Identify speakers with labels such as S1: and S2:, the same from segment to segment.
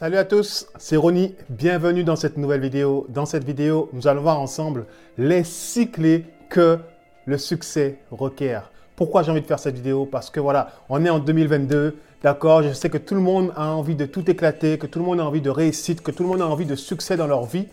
S1: Salut à tous, c'est Ronnie. Bienvenue dans cette nouvelle vidéo. Dans cette vidéo, nous allons voir ensemble les six clés que le succès requiert. Pourquoi j'ai envie de faire cette vidéo? Parce que voilà, on est en 2022. D'accord? Je sais que tout le monde a envie de tout éclater, que tout le monde a envie de réussite, que tout le monde a envie de succès dans leur vie.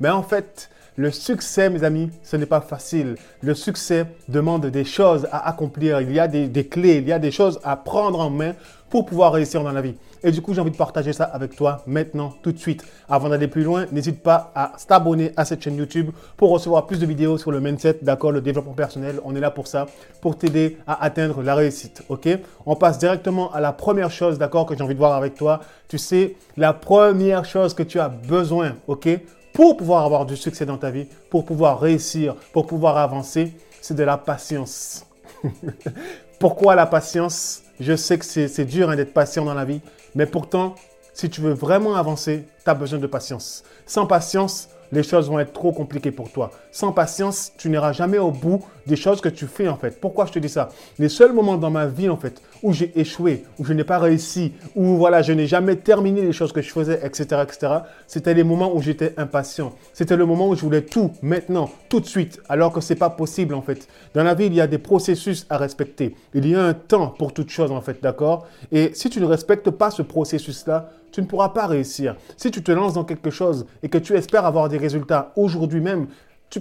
S1: Mais en fait, le succès, mes amis, ce n'est pas facile. Le succès demande des choses à accomplir. Il y a des, clés, il y a des choses à prendre en main pour pouvoir réussir dans la vie. Et du coup, j'ai envie de partager ça avec toi maintenant, tout de suite. Avant d'aller plus loin, n'hésite pas à t'abonner à cette chaîne YouTube pour recevoir plus de vidéos sur le mindset, d'accord, le développement personnel. On est là pour ça, pour t'aider à atteindre la réussite, ok? On passe directement à la première chose, d'accord, que j'ai envie de voir avec toi. Tu sais, la première chose que tu as besoin, ok? Pour pouvoir avoir du succès dans ta vie, pour pouvoir réussir, pour pouvoir avancer, c'est de la patience. Pourquoi la patience? Je sais que c'est dur hein, d'être patient dans la vie, mais pourtant, si tu veux vraiment avancer, tu as besoin de patience. Sans patience, les choses vont être trop compliquées pour toi. Sans patience, tu n'iras jamais au bout des choses que tu fais en fait. Pourquoi je te dis ça? Les seuls moments dans ma vie en fait où j'ai échoué, où je n'ai pas réussi, où voilà, je n'ai jamais terminé les choses que je faisais, etc., etc. C'était les moments où j'étais impatient. C'était le moment où je voulais tout maintenant, tout de suite, alors que c'est pas possible en fait. Dans la vie, il y a des processus à respecter. Il y a un temps pour toute chose en fait, d'accord? Et si tu ne respectes pas ce processus-là, tu ne pourras pas réussir. Si tu te lances dans quelque chose et que tu espères avoir des résultats aujourd'hui même,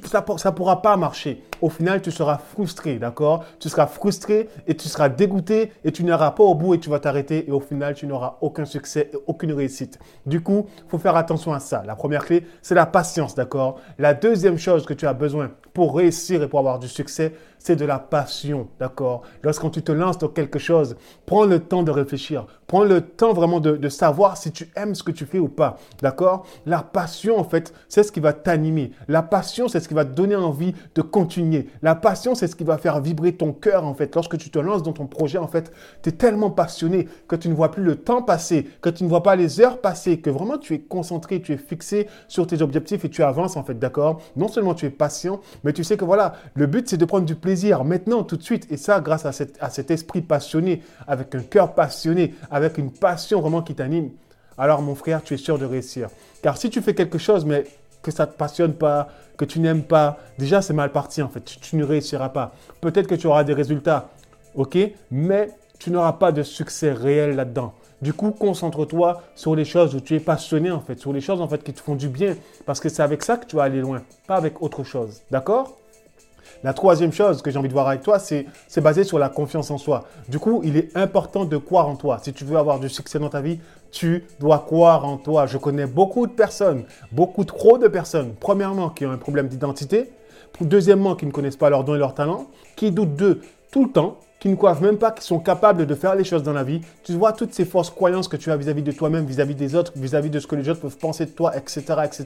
S1: ça ne pourra pas marcher. Au final, tu seras frustré, d'accord? Tu seras frustré et tu seras dégoûté et tu n'iras pas au bout et tu vas t'arrêter et au final, tu n'auras aucun succès et aucune réussite. Du coup, il faut faire attention à ça. La première clé, c'est la patience, d'accord? La deuxième chose que tu as besoin pour réussir et pour avoir du succès, c'est de la passion, d'accord? Lorsque tu te lances dans quelque chose, prends le temps de réfléchir, prends le temps vraiment de, savoir si tu aimes ce que tu fais ou pas, d'accord? La passion, en fait, c'est ce qui va t'animer. La passion, c'est ce qui va te donner envie de continuer. La passion, c'est ce qui va faire vibrer ton cœur, en fait. Lorsque tu te lances dans ton projet, en fait, tu es tellement passionné que tu ne vois plus le temps passer, que tu ne vois pas les heures passer, que vraiment tu es concentré, tu es fixé sur tes objectifs et tu avances, en fait, d'accord? Non seulement tu es patient, mais tu sais que voilà, le but, c'est de prendre du plaisir maintenant, tout de suite. Et ça, grâce à, cet esprit passionné, avec un cœur passionné, une passion vraiment qui t'anime. Alors, mon frère, tu es sûr de réussir. Car si tu fais quelque chose, mais que ça ne te passionne pas, que tu n'aimes pas, déjà, c'est mal parti, en fait. Tu, tu ne réussiras pas. Peut-être que tu auras des résultats, ok, mais tu n'auras pas de succès réel là-dedans. Du coup, concentre-toi sur les choses où tu es passionné en fait, sur les choses en fait qui te font du bien, parce que c'est avec ça que tu vas aller loin, pas avec autre chose. D'accord? La troisième chose que j'ai envie de voir avec toi, c'est basé sur la confiance en soi. Du coup, il est important de croire en toi. Si tu veux avoir du succès dans ta vie, tu dois croire en toi. Je connais beaucoup de personnes, beaucoup trop de personnes, premièrement, qui ont un problème d'identité, deuxièmement, qui ne connaissent pas leurs dons et leurs talents, qui doutent d'eux tout le temps, qui ne croient même pas qu'ils sont capables de faire les choses dans la vie. Tu vois toutes ces fausses croyances que tu as vis-à-vis de toi-même, vis-à-vis des autres, vis-à-vis de ce que les autres peuvent penser de toi, etc., etc.,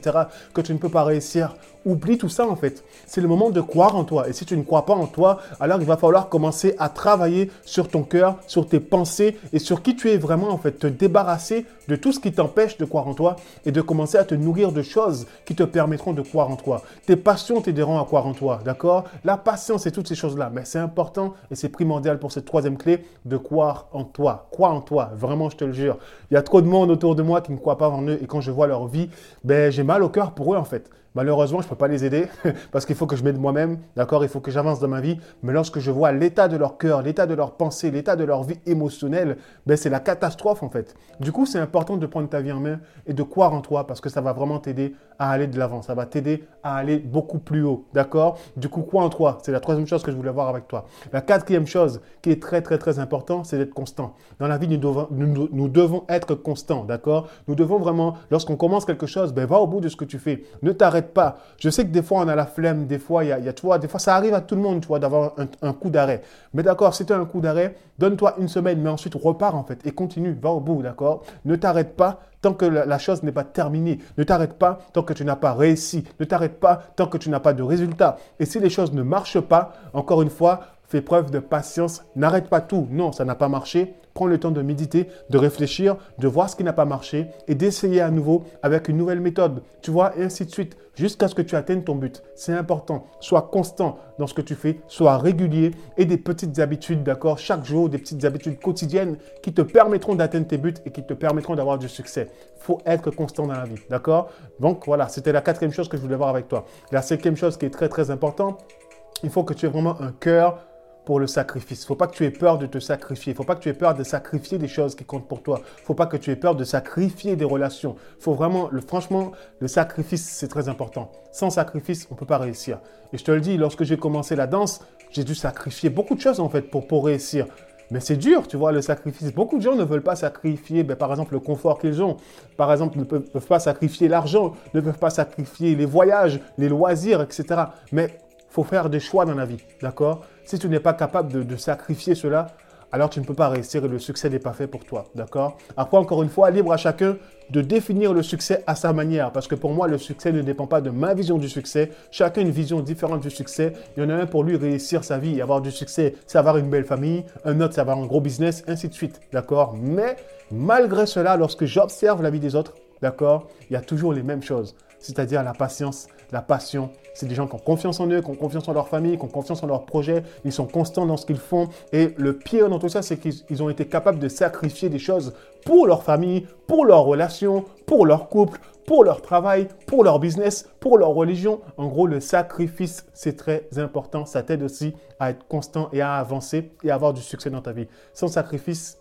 S1: que tu ne peux pas réussir. Oublie tout ça en fait. C'est le moment de croire en toi. Et si tu ne crois pas en toi, alors il va falloir commencer à travailler sur ton cœur, sur tes pensées et sur qui tu es vraiment en fait. Te débarrasser de tout ce qui t'empêche de croire en toi et de commencer à te nourrir de choses qui te permettront de croire en toi. Tes passions t'aideront à croire en toi, d'accord? La patience et toutes ces choses-là. Mais c'est important et c'est primordial pour cette troisième clé, de croire en toi. Crois en toi, vraiment, je te le jure. Il y a trop de monde autour de moi qui ne croit pas en eux et quand je vois leur vie, ben, j'ai mal au cœur pour eux en fait. Malheureusement, je ne peux pas les aider parce qu'il faut que je m'aide moi-même, d'accord? Il faut que j'avance dans ma vie. Mais lorsque je vois l'état de leur cœur, l'état de leur pensée, l'état de leur vie émotionnelle, ben c'est la catastrophe en fait. Du coup, c'est important de prendre ta vie en main et de croire en toi parce que ça va vraiment t'aider à aller de l'avant. Ça va t'aider à aller beaucoup plus haut, d'accord? Du coup, crois en toi. C'est la troisième chose que je voulais voir avec toi. La quatrième chose qui est très très très important, c'est d'être constant. Dans la vie, nous devons, nous, devons être constants, d'accord? Nous devons vraiment, lorsqu'on commence quelque chose, ben va au bout de ce que tu fais. Ne t'arrête pas. Je sais que des fois, on a la flemme, des fois, il y a, tu vois, des fois, ça arrive à tout le monde, tu vois, d'avoir un, coup d'arrêt. Mais d'accord, si tu as un coup d'arrêt, donne-toi une semaine, mais ensuite repars, en fait, et continue, va au bout, d'accord? Ne t'arrête pas tant que la, chose n'est pas terminée. Ne t'arrête pas tant que tu n'as pas réussi. Ne t'arrête pas tant que tu n'as pas de résultat. Et si les choses ne marchent pas, encore une fois, Fais preuve de patience. N'arrête pas tout. Non, ça n'a pas marché. Prends le temps de méditer, de réfléchir, de voir ce qui n'a pas marché et d'essayer à nouveau avec une nouvelle méthode. Tu vois, et ainsi de suite, jusqu'à ce que tu atteignes ton but. C'est important. Sois constant dans ce que tu fais, sois régulier et des petites habitudes, d'accord? Chaque jour, des petites habitudes quotidiennes qui te permettront d'atteindre tes buts et qui te permettront d'avoir du succès. Il faut être constant dans la vie, d'accord? Donc voilà, c'était la quatrième chose que je voulais voir avec toi. La cinquième chose qui est très très importante, il faut que tu aies vraiment un cœur pour le sacrifice. Faut pas que tu aies peur de te sacrifier. Faut pas que tu aies peur de sacrifier des choses qui comptent pour toi. Faut pas que tu aies peur de sacrifier des relations. Faut vraiment, le, franchement, le sacrifice, c'est très important. Sans sacrifice, on peut pas réussir. Et je te le dis, lorsque j'ai commencé la danse, j'ai dû sacrifier beaucoup de choses en fait pour, pour réussir. Mais c'est dur, tu vois, le sacrifice. Beaucoup de gens ne veulent pas sacrifier, ben, par exemple, le confort qu'ils ont. Par exemple, ne peuvent, peuvent pas sacrifier l'argent, ne peuvent pas sacrifier les voyages, les loisirs, etc. Mais faut faire des choix dans la vie, d'accord? Si tu n'es pas capable de, sacrifier cela, alors tu ne peux pas réussir et le succès n'est pas fait pour toi, d'accord? Après, encore une fois, libre à chacun de définir le succès à sa manière, parce que pour moi, le succès ne dépend pas de ma vision du succès. Chacun une vision différente du succès. Il y en a un pour lui réussir sa vie, avoir du succès, c'est avoir une belle famille, un autre, c'est avoir un gros business, ainsi de suite, d'accord? Mais malgré cela, lorsque j'observe la vie des autres, d'accord, il y a toujours les mêmes choses, c'est-à-dire la patience, la passion. C'est des gens qui ont confiance en eux, qui ont confiance en leur famille, qui ont confiance en leur projet. Ils sont constants dans ce qu'ils font. Et le pire dans tout ça, c'est qu'ils ont été capables de sacrifier des choses pour leur famille, pour leurs relations, pour leur couple, pour leur travail, pour leur business, pour leur religion. En gros, le sacrifice, c'est très important. Ça t'aide aussi à être constant et à avancer et à avoir du succès dans ta vie. Sans sacrifice,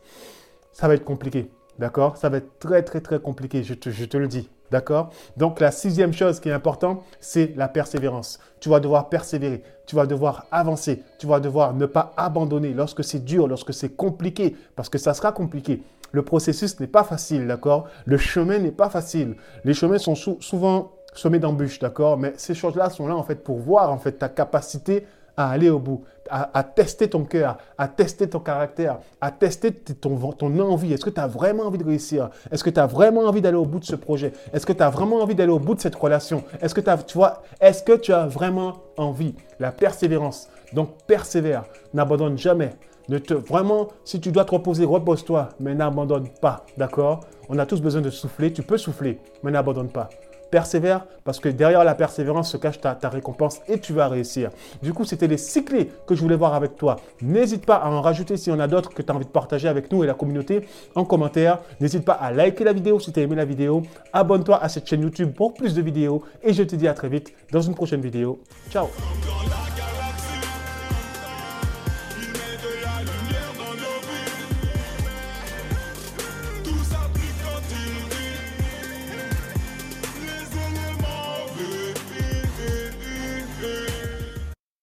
S1: ça va être compliqué. D'accord? Ça va être très, très, très compliqué, je te, le dis. D'accord? Donc, la sixième chose qui est importante, c'est la persévérance. Tu vas devoir persévérer, tu vas devoir avancer, tu vas devoir ne pas abandonner lorsque c'est dur, lorsque c'est compliqué, parce que ça sera compliqué. Le processus n'est pas facile, d'accord? Le chemin n'est pas facile. Les chemins sont souvent semés d'embûches, d'accord? Mais ces choses-là sont là, en fait, pour voir, en fait, ta capacité à aller au bout, à, tester ton cœur, à tester ton caractère, à tester ton, ton envie. Est-ce que tu as vraiment envie de réussir? Est-ce que tu as vraiment envie d'aller au bout de ce projet? Est-ce que tu as vraiment envie d'aller au bout de cette relation? Est-ce que, tu que tu as vraiment envie? La persévérance. Donc, persévère. N'abandonne jamais. Ne te, vraiment, si tu dois te reposer, repose-toi, mais n'abandonne pas. D'accord? On a tous besoin de souffler. Tu peux souffler, mais n'abandonne pas. Persévère parce que derrière la persévérance se cache ta, récompense et tu vas réussir. Du coup, c'était les six clés que je voulais voir avec toi. N'hésite pas à en rajouter s'il y en a d'autres que tu as envie de partager avec nous et la communauté en commentaire. N'hésite pas à liker la vidéo si tu as aimé la vidéo. Abonne-toi à cette chaîne YouTube pour plus de vidéos et je te dis à très vite dans une prochaine vidéo. Ciao